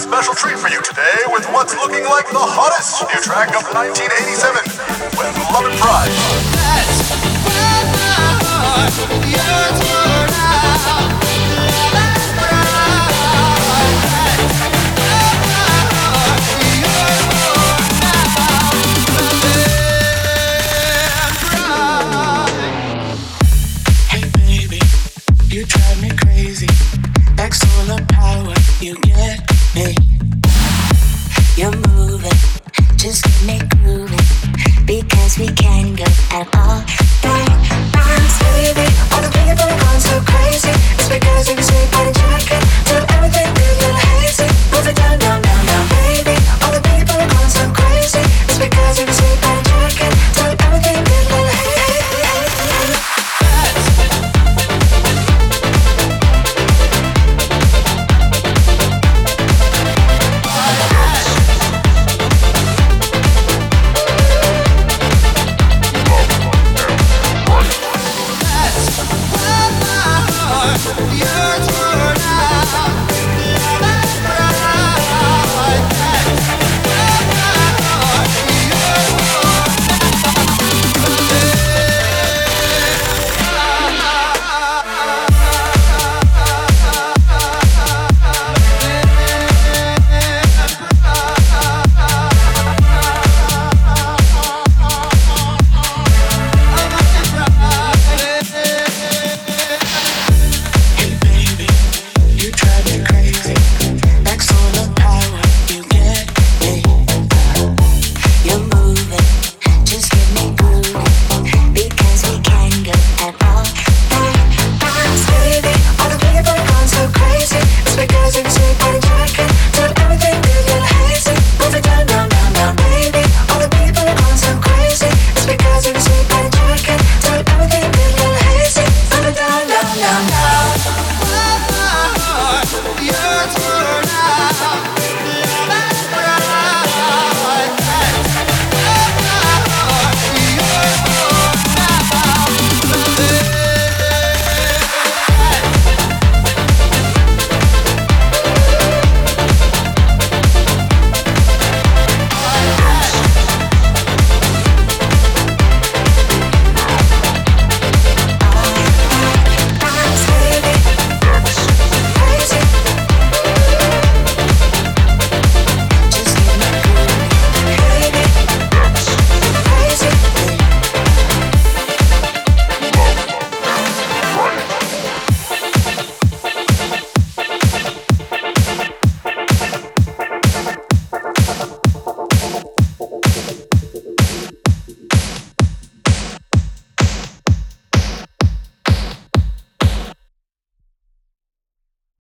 special treat for you today with what's looking like the hottest new track of 1987 with Love and Pride. We can go at all